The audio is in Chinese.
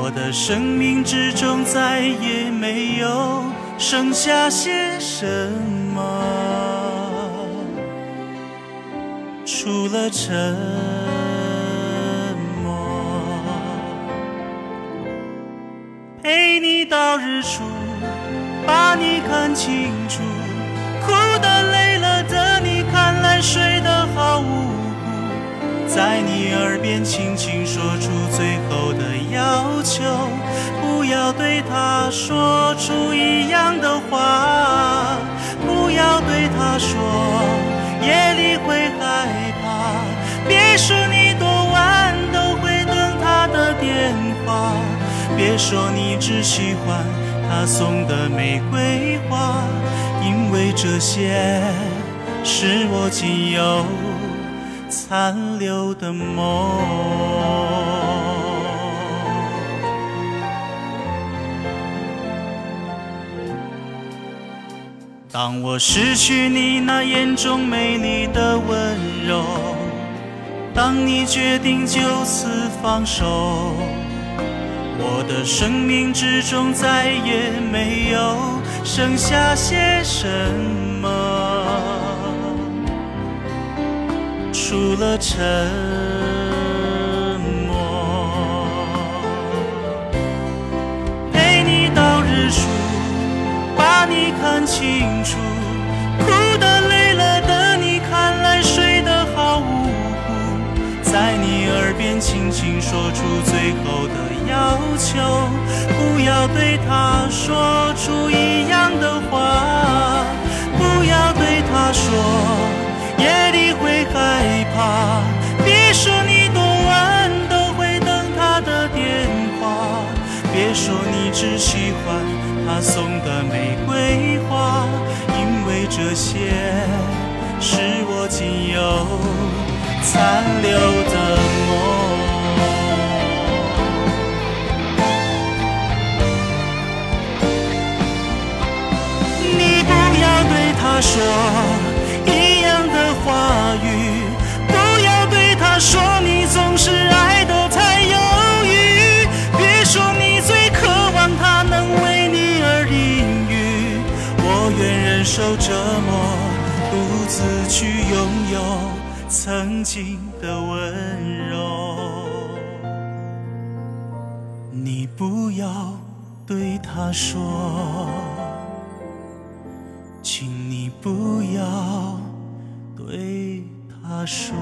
我的生命之中再也没有剩下些什么，除了沉默。陪你到日出，把你看清楚，哭的累了的你，看来睡得好无辜，在你耳边轻轻说出最后的求，不要对他说出一样的话，不要对他说夜里会害怕，别说你多晚都会等他的电话，别说你只喜欢他送的玫瑰花，因为这些是我仅有残留的梦。当我失去你那眼中美丽的温柔，当你决定就此放手，我的生命之中再也没有剩下些什么，除了沉。清楚，哭的累了的你，看来睡得好无辜。在你耳边轻轻说出最后的要求，不要对他说出一样的话，不要对他说别说你只喜欢。他送的玫瑰花，因为这些是我仅有残留的梦。你不要对他说受折磨，独自去拥有曾经的温柔。你不要对他说，请你不要对他说。